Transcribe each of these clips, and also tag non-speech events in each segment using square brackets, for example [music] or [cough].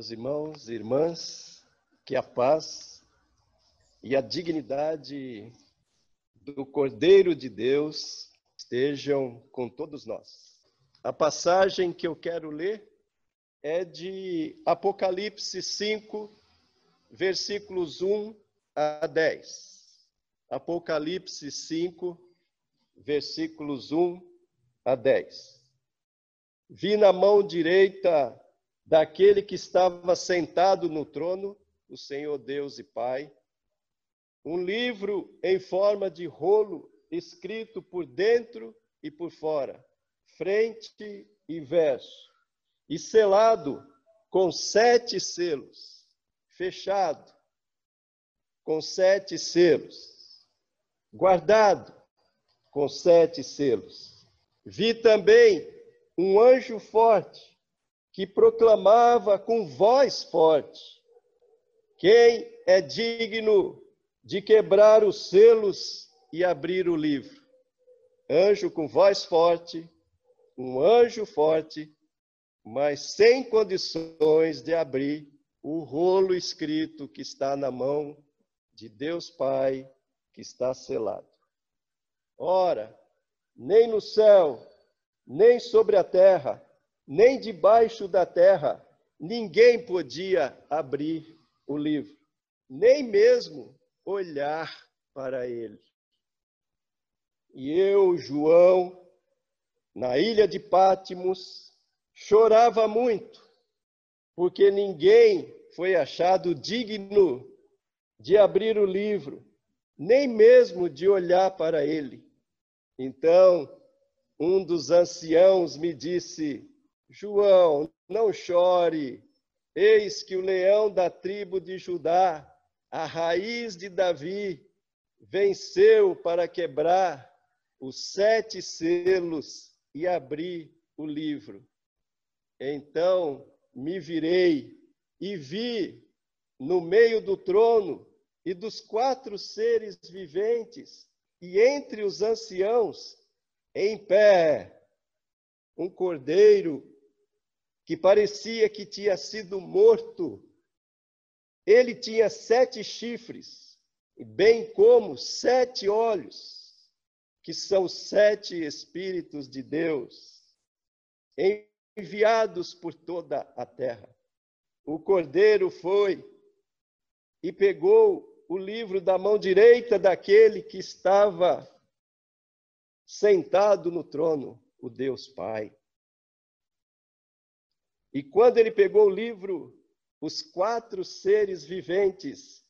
Meus irmãos e irmãs, que a paz e a dignidade do Cordeiro de Deus estejam com todos nós. A passagem que eu quero ler é de Apocalipse 5, versículos 1 a 10. Apocalipse 5, versículos 1 a 10. Vi na mão direita daquele que estava sentado no trono, o Senhor Deus e Pai, um livro em forma de rolo, escrito por dentro e por fora, frente e verso, e selado com sete selos, fechado com sete selos, guardado com sete selos. Vi também um anjo forte que proclamava com voz forte: Quem é digno de quebrar os selos e abrir o livro? Anjo com voz forte, um anjo forte, mas sem condições de abrir o rolo escrito que está na mão de Deus Pai, que está selado. Ora, nem no céu, nem sobre a terra, nem debaixo da terra ninguém podia abrir o livro, nem mesmo olhar para ele. E eu, João, na ilha de Pátimos, chorava muito, porque ninguém foi achado digno de abrir o livro, nem mesmo de olhar para ele. Então, um dos anciãos me disse: João, não chore. Eis que o leão da tribo de Judá, a raiz de Davi, venceu para quebrar os sete selos e abrir o livro. Então me virei e vi no meio do trono e dos quatro seres viventes e entre os anciãos, em pé, um cordeiro que parecia que tinha sido morto. Ele tinha sete chifres, bem como sete olhos, que são sete Espíritos de Deus, enviados por toda a terra. O cordeiro foi e pegou o livro da mão direita daquele que estava sentado no trono, o Deus Pai. E quando ele pegou o livro, os quatro seres viventes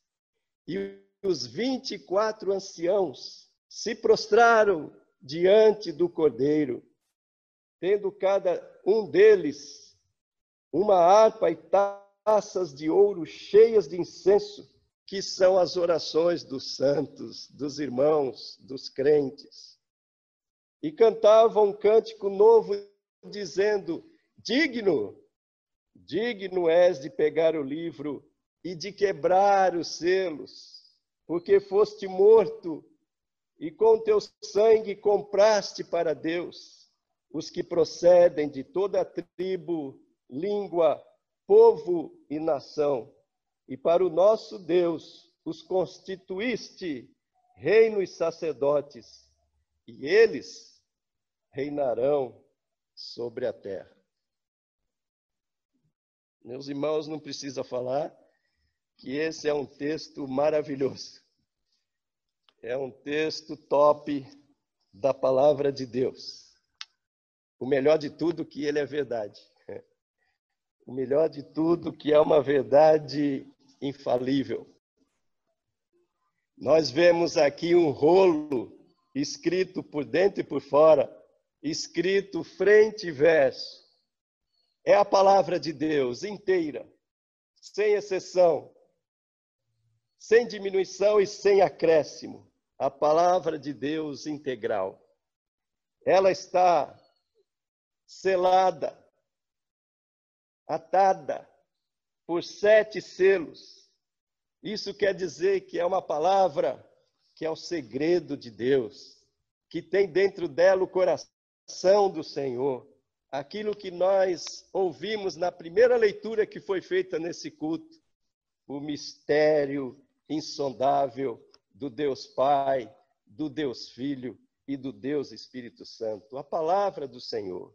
e os vinte e quatro anciãos se prostraram diante do cordeiro, tendo cada um deles uma harpa e taças de ouro cheias de incenso, que são as orações dos santos, dos irmãos, dos crentes. E cantavam um cântico novo, dizendo: Digno Digno és de pegar o livro e de quebrar os selos, porque foste morto e com teu sangue compraste para Deus os que procedem de toda tribo, língua, povo e nação. E para o nosso Deus os constituíste reino e sacerdotes, e eles reinarão sobre a terra. Meus irmãos, não precisa falar que esse é um texto maravilhoso. É um texto top da palavra de Deus. O melhor de tudo que ele é verdade. [laughs] O melhor de tudo que é uma verdade infalível. Nós vemos aqui um rolo escrito por dentro e por fora, escrito frente e verso é a palavra de Deus inteira, sem exceção, sem diminuição e sem acréscimo. A palavra de Deus integral. Ela está selada, atada por sete selos. Isso quer dizer que é uma palavra que é o segredo de Deus, que tem dentro dela o coração do Senhor aquilo que nós ouvimos na primeira leitura que foi feita nesse culto, o mistério insondável do Deus Pai, do Deus Filho e do Deus Espírito Santo, a palavra do Senhor.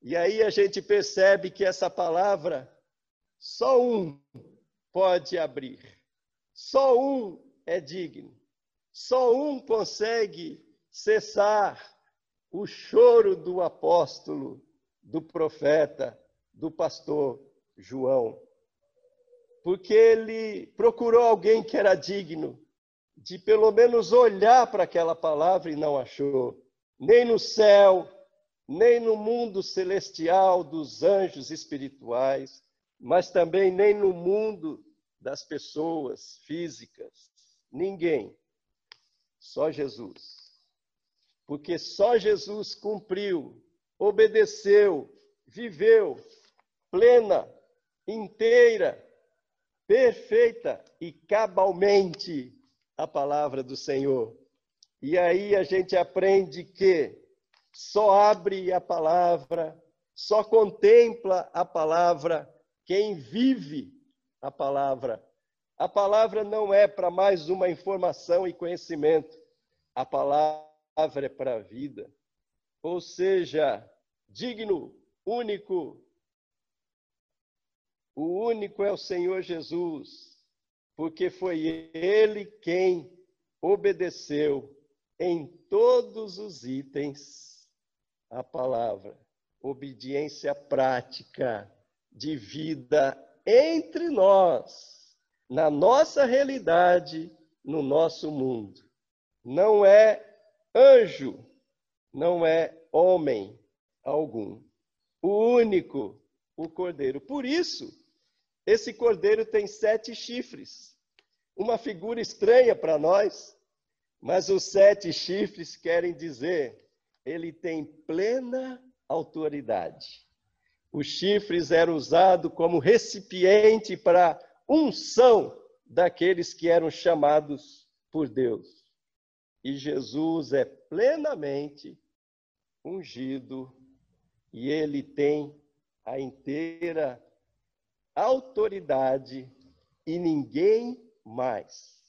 E aí a gente percebe que essa palavra só um pode abrir, só um é digno, só um consegue cessar o choro do apóstolo, do profeta, do pastor João. Porque ele procurou alguém que era digno de pelo menos olhar para aquela palavra e não achou, nem no céu, nem no mundo celestial dos anjos espirituais, mas também nem no mundo das pessoas físicas. Ninguém. Só Jesus porque só Jesus cumpriu, obedeceu, viveu plena, inteira, perfeita e cabalmente a palavra do Senhor. E aí a gente aprende que só abre a palavra, só contempla a palavra quem vive a palavra. A palavra não é para mais uma informação e conhecimento. A palavra palavra é para a vida. Ou seja, digno, único. O único é o Senhor Jesus, porque foi Ele quem obedeceu em todos os itens a palavra. Obediência prática de vida entre nós, na nossa realidade, no nosso mundo. Não é Anjo não é homem algum. O único, o cordeiro. Por isso, esse cordeiro tem sete chifres. Uma figura estranha para nós, mas os sete chifres querem dizer ele tem plena autoridade. Os chifres eram usados como recipiente para unção daqueles que eram chamados por Deus. E Jesus é plenamente ungido e ele tem a inteira autoridade e ninguém mais.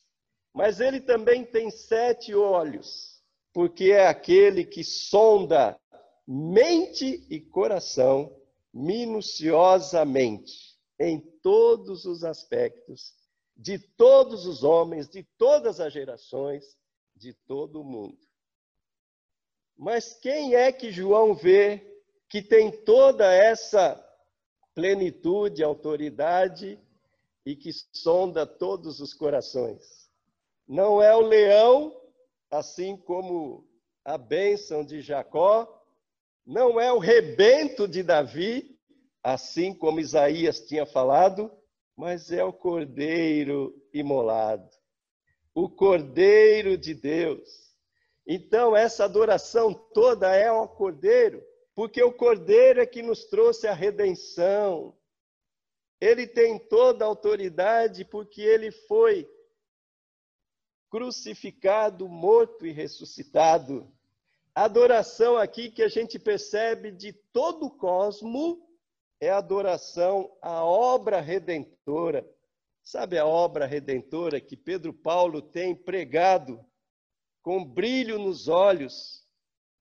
Mas ele também tem sete olhos, porque é aquele que sonda mente e coração minuciosamente em todos os aspectos de todos os homens, de todas as gerações de todo mundo. Mas quem é que João vê que tem toda essa plenitude, autoridade e que sonda todos os corações? Não é o leão, assim como a bênção de Jacó, não é o rebento de Davi, assim como Isaías tinha falado, mas é o cordeiro imolado o Cordeiro de Deus. Então, essa adoração toda é ao Cordeiro, porque o Cordeiro é que nos trouxe a redenção. Ele tem toda a autoridade porque ele foi crucificado, morto e ressuscitado. Adoração aqui que a gente percebe de todo o cosmo é adoração à obra redentora Sabe a obra redentora que Pedro Paulo tem pregado com brilho nos olhos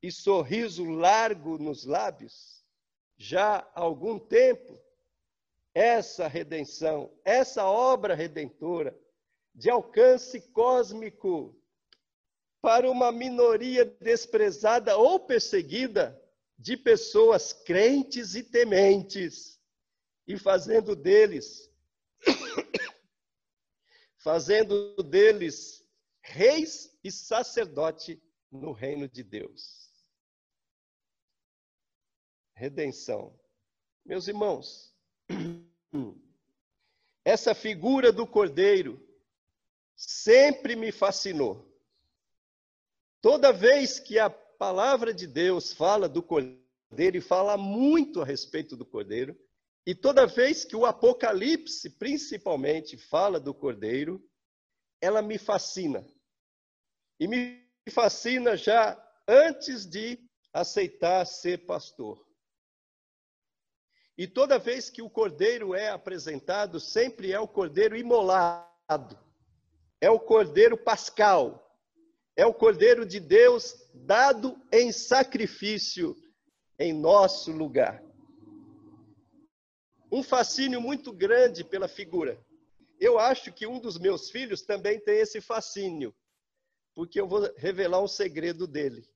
e sorriso largo nos lábios? Já há algum tempo, essa redenção, essa obra redentora de alcance cósmico para uma minoria desprezada ou perseguida de pessoas crentes e tementes, e fazendo deles fazendo deles reis e sacerdote no reino de Deus. Redenção. Meus irmãos, [clears throat] essa figura do cordeiro sempre me fascinou. Toda vez que a palavra de Deus fala do cordeiro e fala muito a respeito do cordeiro, e toda vez que o Apocalipse, principalmente, fala do Cordeiro, ela me fascina. E me fascina já antes de aceitar ser pastor. E toda vez que o cordeiro é apresentado, sempre é o cordeiro imolado, é o cordeiro pascal, é o cordeiro de Deus dado em sacrifício em nosso lugar. Um fascínio muito grande pela figura. Eu acho que um dos meus filhos também tem esse fascínio, porque eu vou revelar um segredo dele.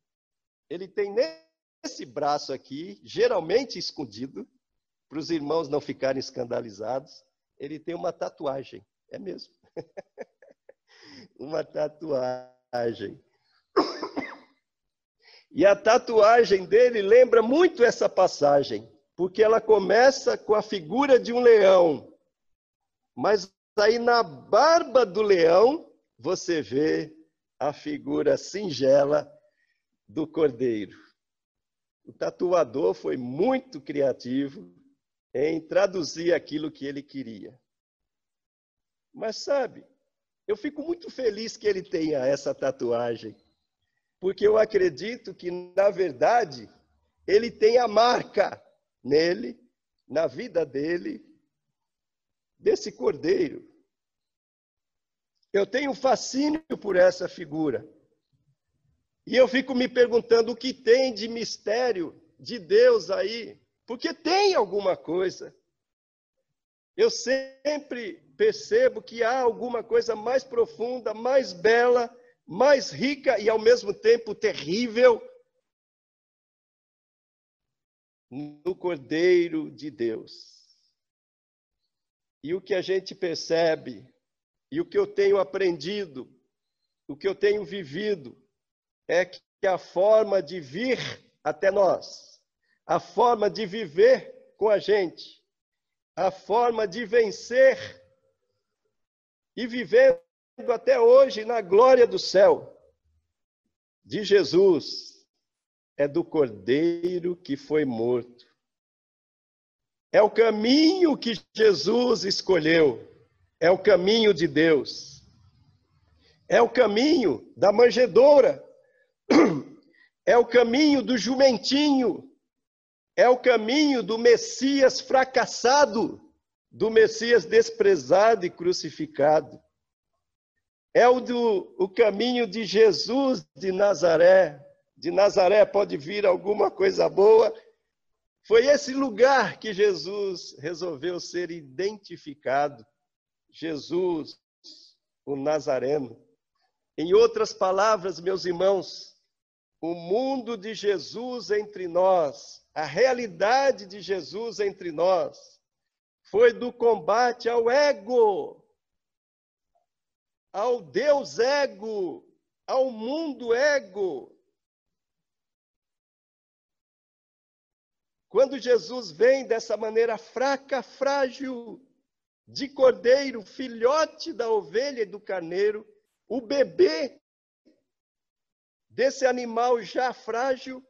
Ele tem nesse braço aqui, geralmente escondido, para os irmãos não ficarem escandalizados, ele tem uma tatuagem. É mesmo. [laughs] uma tatuagem. E a tatuagem dele lembra muito essa passagem, porque ela começa com a figura de um leão. Mas aí na barba do leão você vê a figura singela do cordeiro. O tatuador foi muito criativo em traduzir aquilo que ele queria. Mas sabe, eu fico muito feliz que ele tenha essa tatuagem, porque eu acredito que, na verdade, ele tem a marca nele, na vida dele, desse cordeiro. Eu tenho fascínio por essa figura. E eu fico me perguntando o que tem de mistério de Deus aí porque tem alguma coisa. Eu sempre percebo que há alguma coisa mais profunda, mais bela, mais rica e ao mesmo tempo terrível no Cordeiro de Deus. E o que a gente percebe, e o que eu tenho aprendido, o que eu tenho vivido, é que a forma de vir até nós a forma de viver com a gente, a forma de vencer e vivendo até hoje na glória do céu de Jesus é do Cordeiro que foi morto. É o caminho que Jesus escolheu, é o caminho de Deus. É o caminho da manjedoura, [clears throat] é o caminho do jumentinho, é o caminho do Messias fracassado, do Messias desprezado e crucificado. É o, do, o caminho de Jesus de Nazaré. De Nazaré pode vir alguma coisa boa. Foi esse lugar que Jesus resolveu ser identificado. Jesus, o Nazareno. Em outras palavras, meus irmãos, o mundo de Jesus entre nós a realidade de Jesus entre nós foi do combate ao ego, ao Deus ego, ao mundo ego. Quando Jesus vem dessa maneira fraca, frágil, de cordeiro, filhote da ovelha e do carneiro, o bebê desse animal já frágil,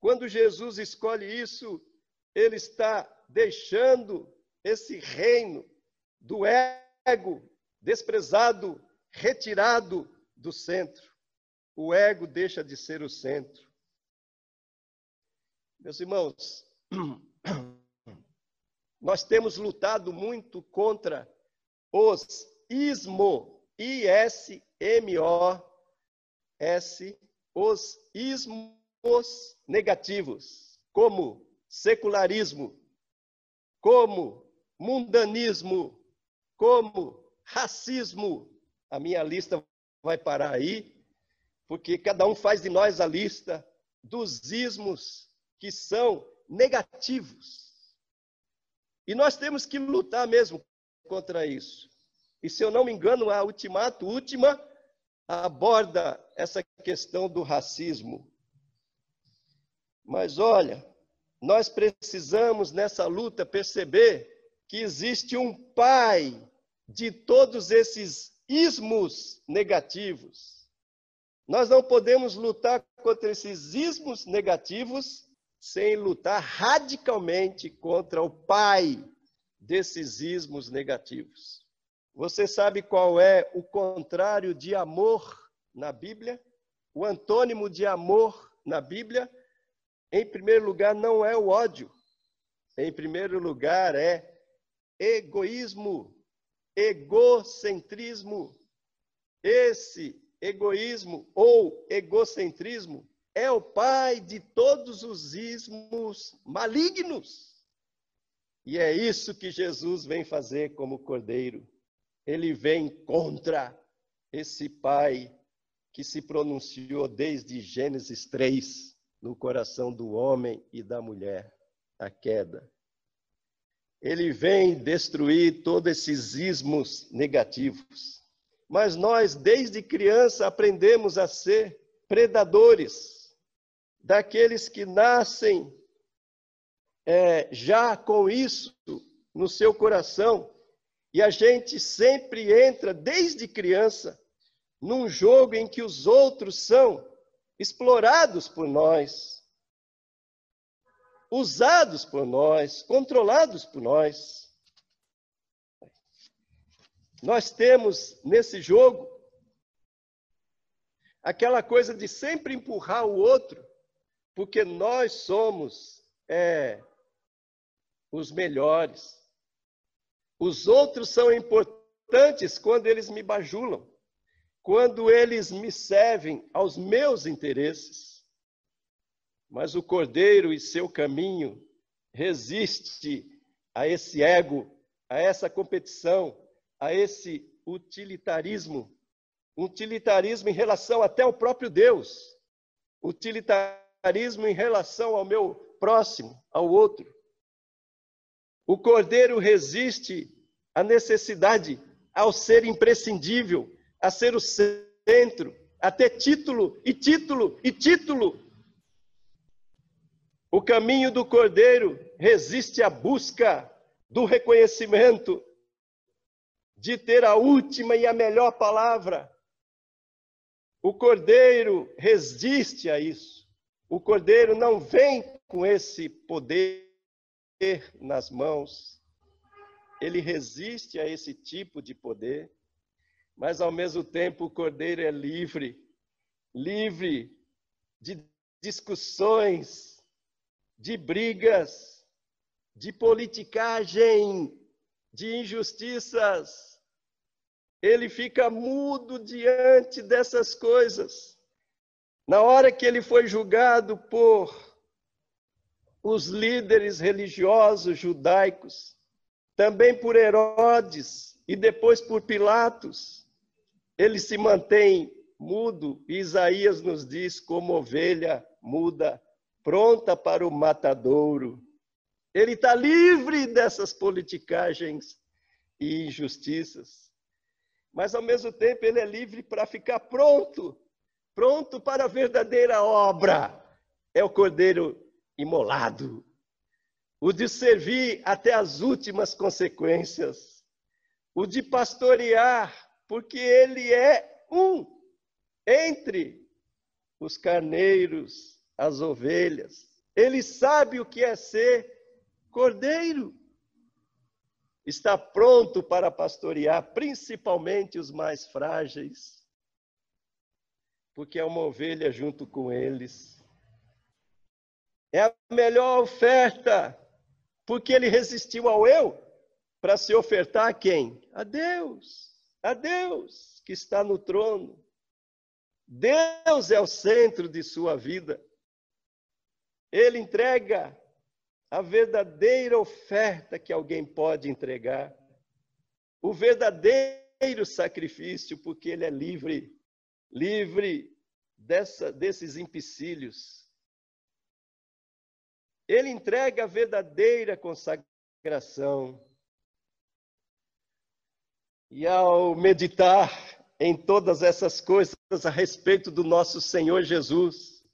quando Jesus escolhe isso, ele está deixando esse reino do ego desprezado, retirado do centro. O ego deixa de ser o centro. Meus irmãos, [clears throat] nós temos lutado muito contra os ismo, I-S-M-O-S, os ismos negativos, como secularismo, como mundanismo, como racismo. A minha lista vai parar aí, porque cada um faz de nós a lista dos ismos que são negativos. E nós temos que lutar mesmo contra isso. E se eu não me engano, a Ultimato Última aborda essa questão do racismo. Mas olha, nós precisamos nessa luta perceber que existe um pai de todos esses ismos negativos. Nós não podemos lutar contra esses ismos negativos sem lutar radicalmente contra o pai desses ismos negativos. Você sabe qual é o contrário de amor na Bíblia? O antônimo de amor na Bíblia em primeiro lugar, não é o ódio. Em primeiro lugar, é egoísmo, egocentrismo. Esse egoísmo ou egocentrismo é o pai de todos os ismos malignos. E é isso que Jesus vem fazer como cordeiro. Ele vem contra esse pai que se pronunciou desde Gênesis 3 no coração do homem e da mulher, a queda. Ele vem destruir todos esses ismos negativos. Mas nós, desde criança, aprendemos a ser predadores, daqueles que nascem é, já com isso no seu coração. E a gente sempre entra, desde criança, num jogo em que os outros são explorados por nós, usados por nós, controlados por nós. Nós temos nesse jogo aquela coisa de sempre empurrar o outro, porque nós somos é, os melhores. Os outros são importantes quando eles me bajulam quando eles me servem aos meus interesses. Mas o cordeiro e seu caminho resiste a esse ego, a essa competição, a esse utilitarismo. Utilitarismo em relação até ao próprio Deus. Utilitarismo em relação ao meu próximo, ao outro. O cordeiro resiste à necessidade, ao ser imprescindível, a ser o centro, a ter título e título e título. O caminho do cordeiro resiste à busca do reconhecimento, de ter a última e a melhor palavra. O cordeiro resiste a isso. O cordeiro não vem com esse poder nas mãos. Ele resiste a esse tipo de poder mas ao mesmo tempo o cordeiro é livre livre de discussões, de brigas, de politicagem, de injustiças. Ele fica mudo diante dessas coisas. Na hora que ele foi julgado por os líderes religiosos judaicos, também por Herodes e depois por Pilatos, ele se mantém mudo. Isaías nos diz como ovelha muda, pronta para o matadouro. Ele está livre dessas politicagens e injustiças. Mas, ao mesmo tempo, ele é livre para ficar pronto pronto para a verdadeira obra. É o cordeiro imolado, o de servir até as últimas consequências, o de pastorear porque ele é um entre os carneiros, as ovelhas. Ele sabe o que é ser cordeiro. Está pronto para pastorear, principalmente os mais frágeis, porque é uma ovelha junto com eles. É a melhor oferta, porque ele resistiu ao eu para se ofertar a quem? A Deus a Deus que está no trono. Deus é o centro de sua vida. Ele entrega a verdadeira oferta que alguém pode entregar, o verdadeiro sacrifício, porque ele é livre, livre dessa, desses empecilhos. Ele entrega a verdadeira consagração. E ao meditar em todas essas coisas a respeito do nosso Senhor Jesus,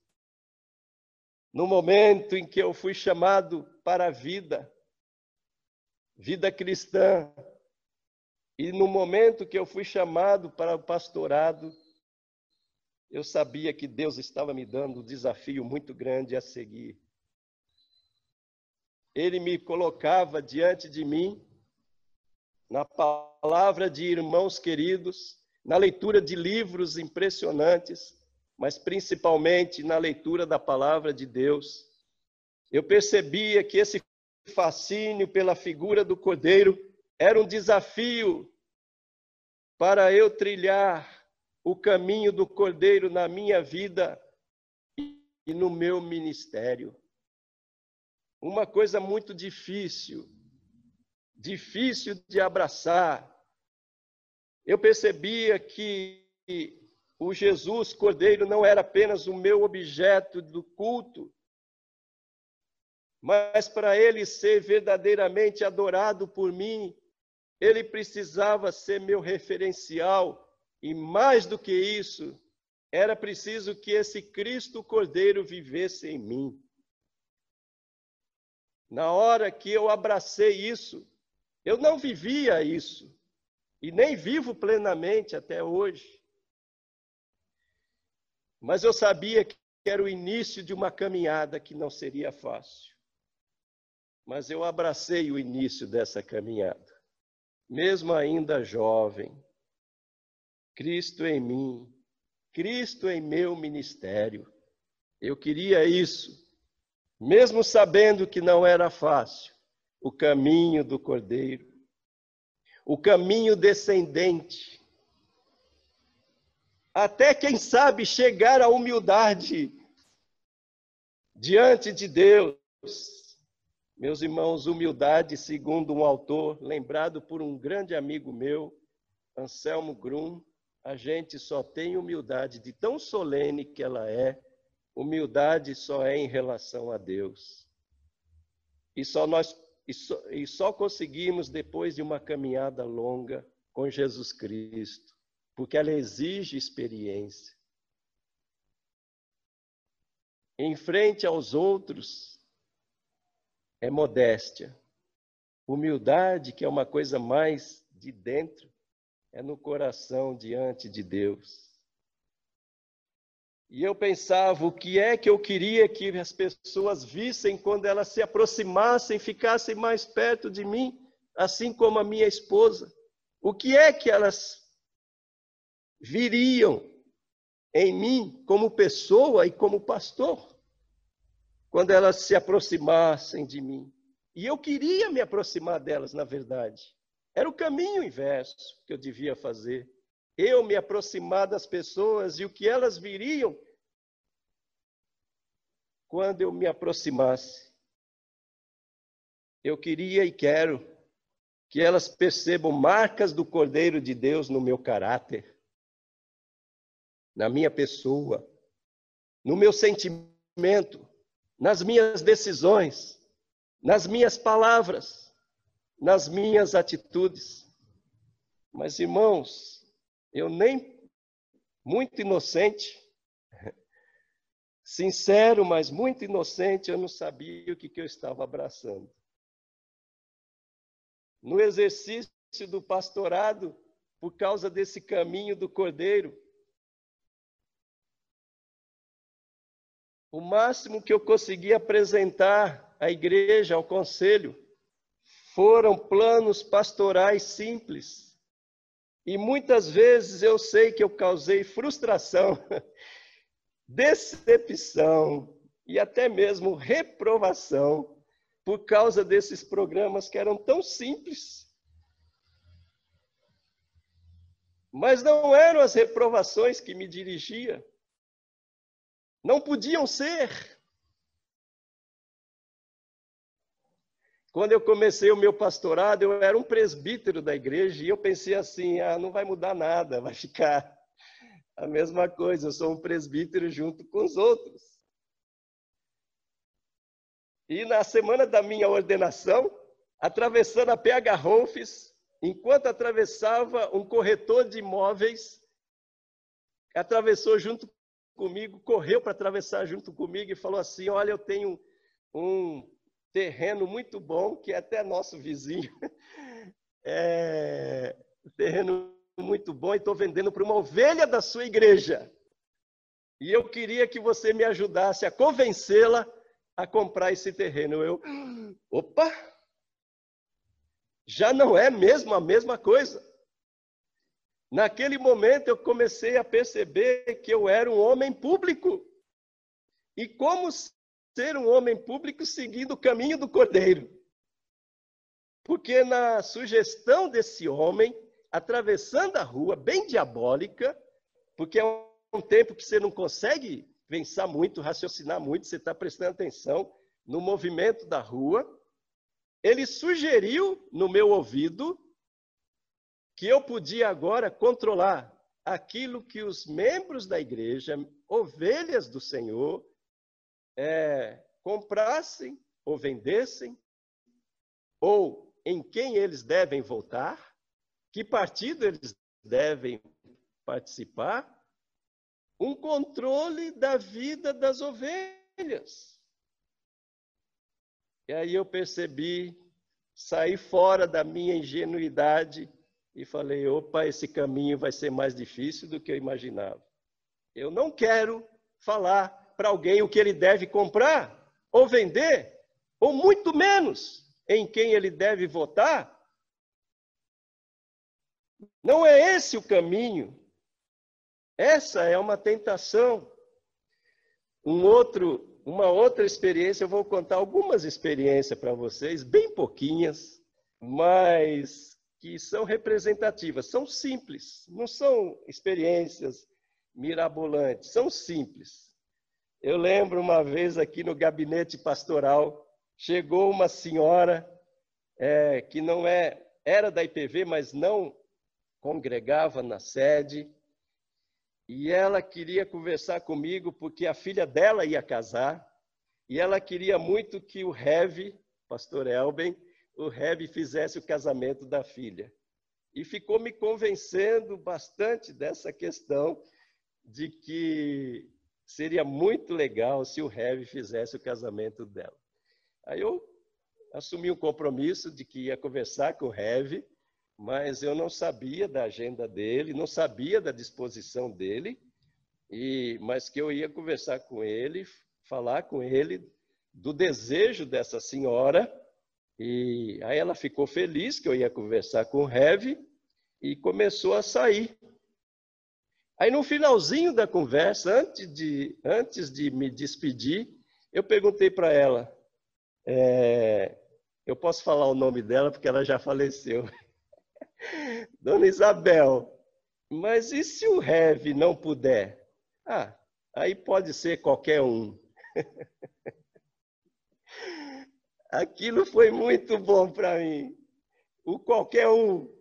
no momento em que eu fui chamado para a vida, vida cristã, e no momento que eu fui chamado para o pastorado, eu sabia que Deus estava me dando um desafio muito grande a seguir. Ele me colocava diante de mim na palavra de irmãos queridos, na leitura de livros impressionantes, mas principalmente na leitura da palavra de Deus, eu percebia que esse fascínio pela figura do cordeiro era um desafio para eu trilhar o caminho do cordeiro na minha vida e no meu ministério. Uma coisa muito difícil, difícil de abraçar. Eu percebia que o Jesus Cordeiro não era apenas o meu objeto do culto, mas para ele ser verdadeiramente adorado por mim, ele precisava ser meu referencial, e mais do que isso, era preciso que esse Cristo Cordeiro vivesse em mim. Na hora que eu abracei isso, eu não vivia isso, e nem vivo plenamente até hoje. Mas eu sabia que era o início de uma caminhada que não seria fácil. Mas eu abracei o início dessa caminhada mesmo ainda jovem. Cristo em mim, Cristo em meu ministério. Eu queria isso, mesmo sabendo que não era fácil, o caminho do Cordeiro, o caminho descendente, até quem sabe chegar à humildade diante de Deus meus irmãos, humildade, segundo um autor lembrado por um grande amigo meu, Anselmo Grum, a gente só tem humildade de tão solene que ela é, humildade só é em relação a Deus. E só nós e só, e só conseguimos depois de uma caminhada longa com Jesus Cristo, porque ela exige experiência. Em frente aos outros, é modéstia. Humildade, que é uma coisa mais de dentro, é no coração diante de Deus. E eu pensava, o que é que eu queria que as pessoas vissem quando elas se aproximassem, ficassem mais perto de mim, assim como a minha esposa? O que é que elas viriam em mim como pessoa e como pastor? quando elas se aproximassem de mim. E eu queria me aproximar delas, na verdade. Era o caminho inverso que eu devia fazer. Eu me aproximar das pessoas e o que elas viriam quando eu me aproximasse. Eu queria e quero que elas percebam marcas do Cordeiro de Deus no meu caráter, na minha pessoa, no meu sentimento, nas minhas decisões, nas minhas palavras, nas minhas atitudes. Mas, irmãos, eu nem muito inocente, [laughs] sincero, mas muito inocente, eu não sabia o que, que eu estava abraçando. No exercício do pastorado, por causa desse caminho do cordeiro, O máximo que eu consegui apresentar à igreja, ao conselho, foram planos pastorais simples. E muitas vezes eu sei que eu causei frustração, [laughs] decepção e até mesmo reprovação por causa desses programas que eram tão simples. Mas não eram as reprovações que me dirigia, não podiam ser. Quando eu comecei o meu pastorado, eu era um presbítero da igreja e eu pensei assim: ah, não vai mudar nada, [laughs] vai ficar a mesma coisa, eu sou um presbítero junto com os outros. E na semana da minha ordenação, atravessando a PH Rolfes, enquanto atravessava um corretor de imóveis, atravessou junto comigo, correu para atravessar junto comigo e falou assim: Olha, eu tenho um terreno muito bom, que é até nosso vizinho. [laughs] É, terreno muito bom e estou vendendo para uma ovelha da sua igreja. E eu queria que você me ajudasse a convencê-la a comprar esse terreno. Eu, [gasps] opa! Já não é mesmo a mesma coisa. Naquele momento eu comecei a perceber que eu era um homem público. E como ser um homem público seguindo o caminho do cordeiro. Porque na sugestão desse homem, atravessando a rua, bem diabólica, porque é um tempo que você não consegue pensar muito, raciocinar muito, você está prestando atenção no movimento da rua. Ele sugeriu no meu ouvido que eu podia agora controlar aquilo que os membros da igreja, ovelhas do Senhor, é, comprassem ou vendessem, ou em quem eles devem votar, que partido eles devem participar, um controle da vida das ovelhas. E aí eu percebi, saí fora da minha ingenuidade e falei: opa, esse caminho vai ser mais difícil do que eu imaginava. Eu não quero falar para alguém o que ele deve comprar ou vender, ou muito menos em quem ele deve votar. Não é esse o caminho. Essa é uma tentação. Um outro, uma outra experiência, eu vou contar algumas experiências para vocês, bem pouquinhas, mas que são representativas, são simples, não são experiências mirabolantes, são simples. Eu lembro uma vez aqui no gabinete pastoral, chegou uma senhora é, que não é era da IPV, mas não congregava na sede, e ela queria conversar comigo porque a filha dela ia casar, e ela queria muito que o Rev, pastor Elben, o Reb fizesse o casamento da filha. E ficou me convencendo bastante dessa questão de que seria muito legal se o Reb fizesse o casamento dela. Aí eu assumi um compromisso de que ia conversar com o Reb, mas eu não sabia da agenda dele, não sabia da disposição dele, e mas que eu ia conversar com ele, falar com ele do desejo dessa senhora e aí ela ficou feliz que eu ia conversar com o Rev e começou a sair. Aí no finalzinho da conversa, antes de, antes de me despedir, eu perguntei para ela, é, eu posso falar o nome dela porque ela já faleceu. [laughs] Dona Isabel, mas e se o Rev não puder? Ah, aí pode ser qualquer um. [laughs] Aquilo foi muito bom para mim. O qualquer um.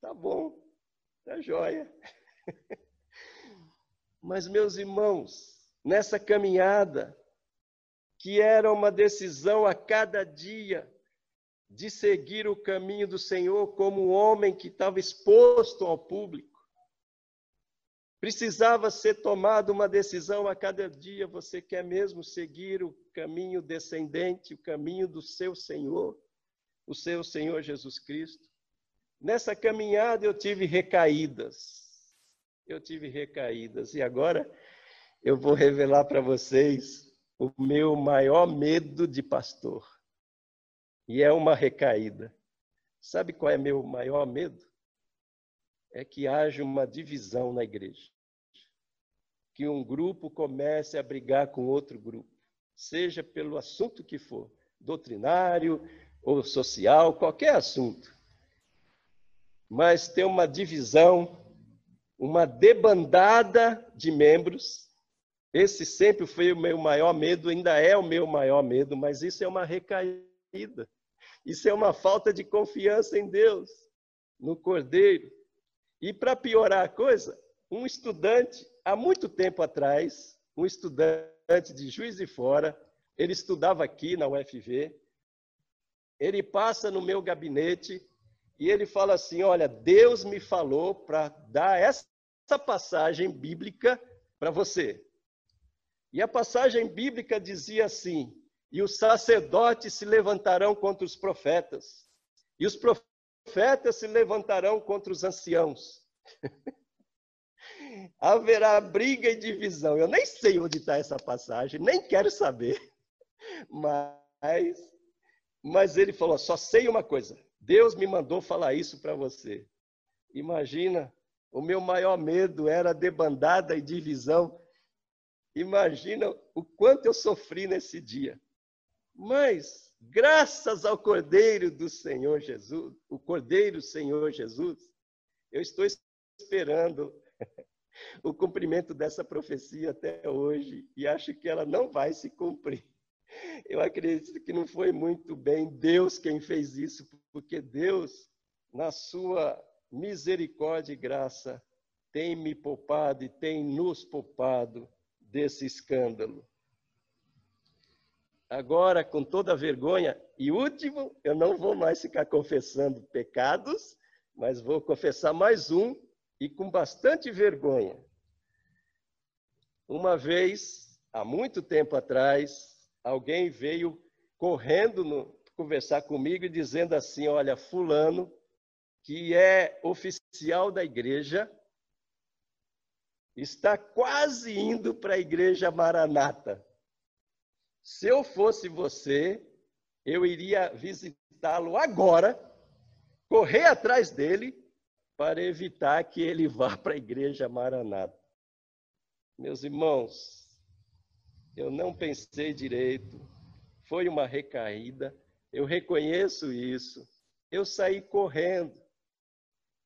Tá bom, tá joia. [laughs] Mas, meus irmãos, nessa caminhada, que era uma decisão a cada dia de seguir o caminho do Senhor como um homem que estava exposto ao público, Precisava ser tomada uma decisão a cada dia. Você quer mesmo seguir o caminho descendente, o caminho do seu Senhor, o seu Senhor Jesus Cristo? Nessa caminhada eu tive recaídas. Eu tive recaídas. E agora eu vou revelar para vocês o meu maior medo de pastor. E é uma recaída. Sabe qual é meu maior medo? É que haja uma divisão na igreja que um grupo comece a brigar com outro grupo, seja pelo assunto que for, doutrinário ou social, qualquer assunto. Mas tem uma divisão, uma debandada de membros. Esse sempre foi o meu maior medo, ainda é o meu maior medo, mas isso é uma recaída. Isso é uma falta de confiança em Deus, no Cordeiro. E para piorar a coisa, um estudante há muito tempo atrás, um estudante de Juiz de Fora, ele estudava aqui na UFV, ele passa no meu gabinete e ele fala assim: Olha, Deus me falou para dar essa passagem bíblica para você. E a passagem bíblica dizia assim: E os sacerdotes se levantarão contra os profetas, e os profetas se levantarão contra os anciãos. [laughs] haverá briga e divisão. Eu nem sei onde está essa passagem, nem quero saber. [laughs] Mas, mas ele falou: só sei uma coisa. Deus me mandou falar isso para você. Imagina, o meu maior medo era debandada e divisão imaginam o quanto eu sofri nesse dia. Mas, graças ao Cordeiro do Senhor Jesus, o Cordeiro Senhor Jesus, eu estou esperando [laughs] o cumprimento dessa profecia até hoje e acho que ela não vai se cumprir. Eu acredito que não foi muito bem Deus quem fez isso, porque Deus, na sua misericórdia e graça, tem me poupado e tem nos poupado desse escândalo. Agora, com toda vergonha, e último, eu não vou mais ficar confessando pecados, mas vou confessar mais um e com bastante vergonha. Uma vez, há muito tempo atrás, alguém veio correndo no, conversar comigo e dizendo assim: Olha, Fulano, que é oficial da igreja, está quase indo para a igreja Maranata. Se eu fosse você, eu iria visitá-lo agora, correr atrás dele para evitar que ele [laughs] vá para a igreja Maranata. Meus irmãos, eu não pensei direito, foi uma recaída, eu reconheço isso. Eu saí correndo.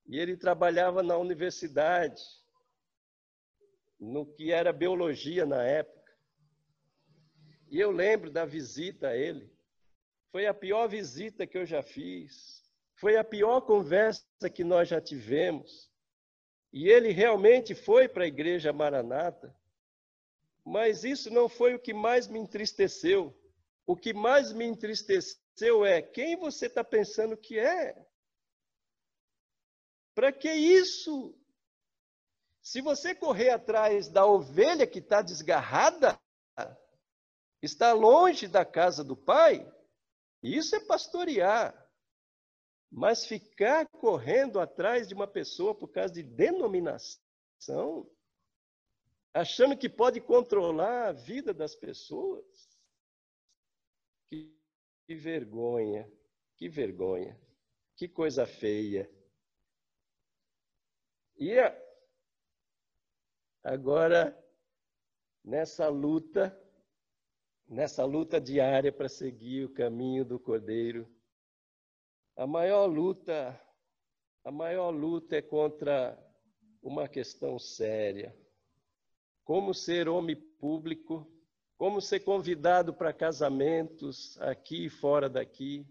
E ele trabalhava na universidade, no que era biologia na época. E eu lembro da visita a ele. Foi a pior visita que eu já fiz. Foi a pior conversa que nós já tivemos. E ele realmente foi para a igreja Maranata. Mas isso não foi o que mais me entristeceu. O que mais me entristeceu é quem você está pensando que é. Para que isso? Se você correr atrás da ovelha que está desgarrada, está longe da casa do pai, isso é pastorear. Mas ficar correndo atrás de uma pessoa por causa de denominação, achando que pode controlar a vida das pessoas, que, que vergonha, que vergonha, que coisa feia. E agora, nessa luta, nessa luta diária para seguir o caminho do Cordeiro, a maior luta, a maior luta é contra uma questão séria. Como ser homem público, como ser convidado para casamentos aqui e fora daqui,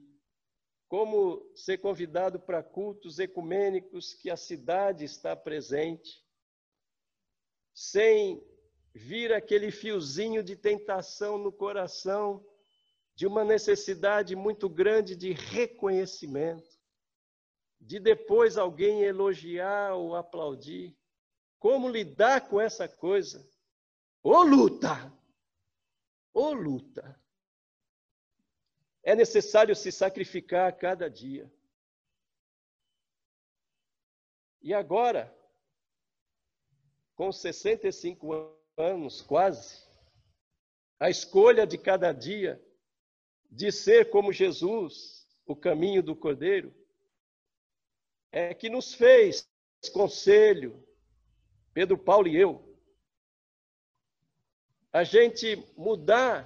como ser convidado para cultos ecumênicos que a cidade está presente, sem vir aquele fiozinho de tentação no coração de uma necessidade muito grande de reconhecimento, de depois alguém elogiar ou aplaudir. Como lidar com essa coisa? Ô luta! Ô luta! É necessário se sacrificar a cada dia. E agora, com 65 anos quase, a escolha de cada dia de ser como Jesus, o caminho do Cordeiro, é que nos fez conselho, Pedro Paulo e eu, a gente mudar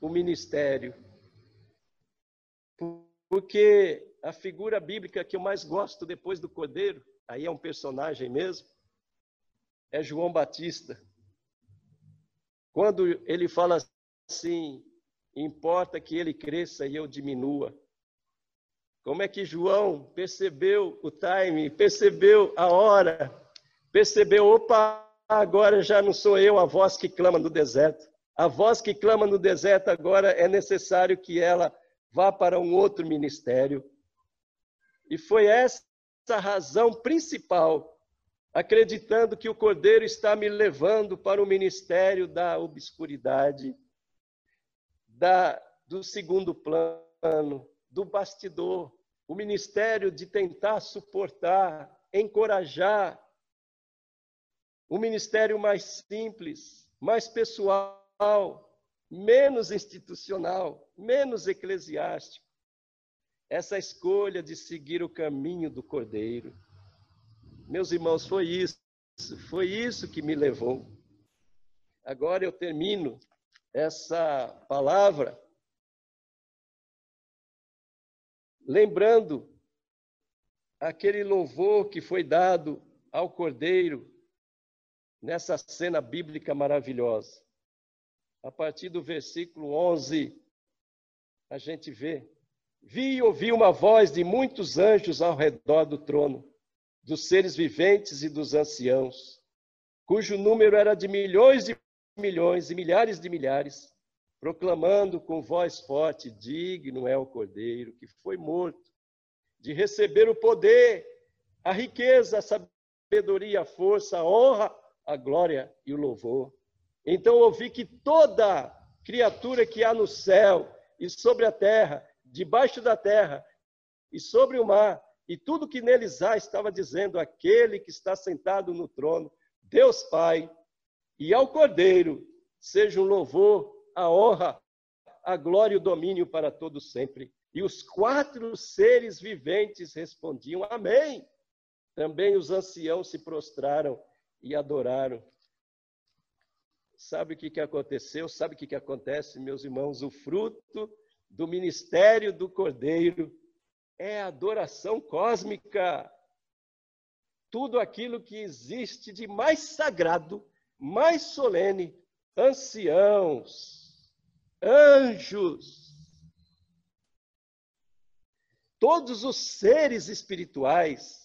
o ministério. Porque a figura bíblica que eu mais gosto depois do Cordeiro, aí é um personagem mesmo, é João Batista. Quando ele fala assim: importa que ele cresça e eu diminua. Como é que João percebeu o time, percebeu a hora, percebeu, opa, agora já não sou eu a voz que clama no deserto. A voz que clama no deserto agora é necessário que ela vá para um outro ministério. E foi essa a razão principal, acreditando que o Cordeiro está me levando para o ministério da obscuridade, da, do segundo plano, do bastidor, o ministério de tentar suportar, encorajar, o ministério mais simples, mais pessoal, menos institucional, menos eclesiástico. Essa escolha de seguir o caminho do Cordeiro. Meus irmãos, foi isso, foi isso que me levou. agora eu termino essa palavra lembrando aquele louvor que foi dado ao Cordeiro nessa cena bíblica maravilhosa. A partir do versículo 11, a gente vê: Vi e ouvi uma voz de muitos anjos ao redor do trono, dos seres viventes e dos anciãos, cujo número era de milhões de milhões e milhares de milhares, proclamando com voz forte: Digno é o Cordeiro que foi morto de receber o poder, a riqueza, a sabedoria, a força, a honra, a glória e o louvor. Então ouvi que toda criatura que há no céu e sobre a terra, debaixo da terra e sobre o mar, e tudo que neles há, estava dizendo: aquele que está sentado no trono, Deus Pai, e ao Cordeiro, seja um louvor, a honra, a glória e o domínio para todos sempre. E os quatro seres viventes respondiam: Amém. Também os anciãos se prostraram e adoraram. Sabe o que, que aconteceu? Sabe o que, que acontece, meus irmãos? O fruto do ministério do Cordeiro é a adoração cósmica. Tudo aquilo que existe de mais sagrado, mais solene, anciãos, anjos, todos os seres espirituais,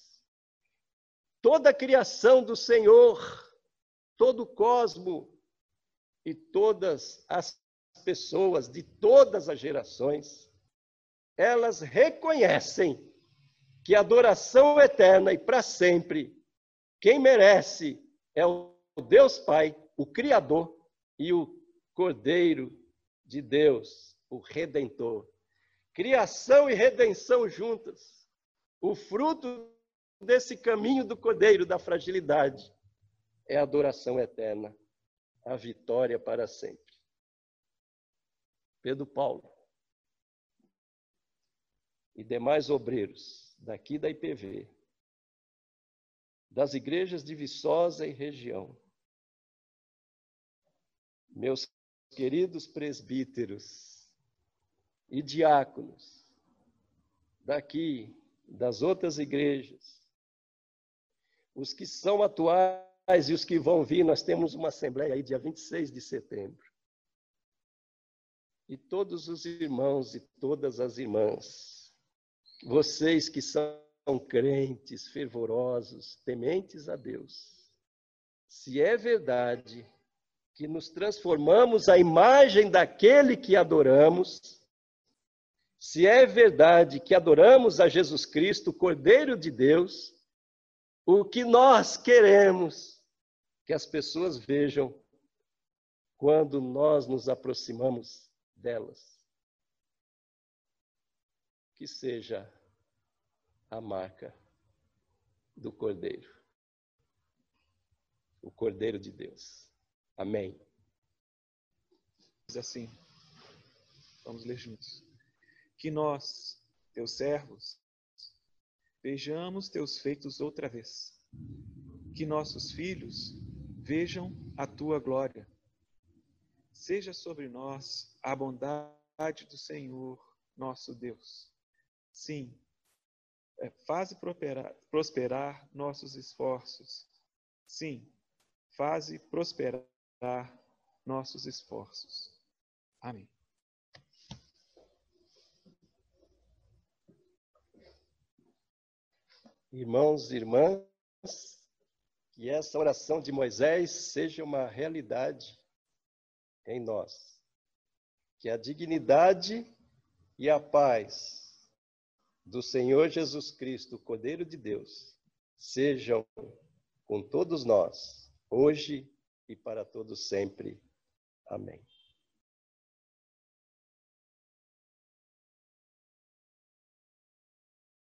toda a criação do Senhor, todo o cosmo e todas as pessoas de todas as gerações, elas reconhecem que a adoração eterna e para sempre, quem merece é o Deus Pai, o Criador e o Cordeiro de Deus, o Redentor criação e redenção juntas. O fruto desse caminho do cordeiro da fragilidade. É a adoração eterna, a vitória para sempre. Pedro Paulo. E demais obreiros daqui da IPV, das igrejas de Viçosa e região, meus queridos presbíteros, e diáconos daqui, das outras igrejas, os que são atuais e os que vão vir, nós temos uma assembleia aí dia 26 de setembro. E todos os irmãos e todas as irmãs, vocês que são crentes, fervorosos, tementes a Deus, se é verdade que nos transformamos à imagem daquele que adoramos, se é verdade que adoramos a Jesus Cristo, Cordeiro de Deus, o que nós queremos que as pessoas vejam quando nós nos aproximamos delas. Que seja a marca do Cordeiro, o Cordeiro de Deus. Amém. Assim, vamos ler juntos que nós, teus servos, vejamos teus feitos outra vez, que nossos filhos vejam a tua glória. Seja sobre nós a bondade do Senhor, nosso Deus. Sim, é, faze prosperar, prosperar nossos esforços. Sim, faze prosperar nossos esforços. Amém. Irmãos e irmãs, que essa oração de Moisés seja uma realidade em nós. Que a dignidade e a paz do Senhor Jesus Cristo, Cordeiro de Deus, sejam com todos nós, hoje e para todos sempre. Amém.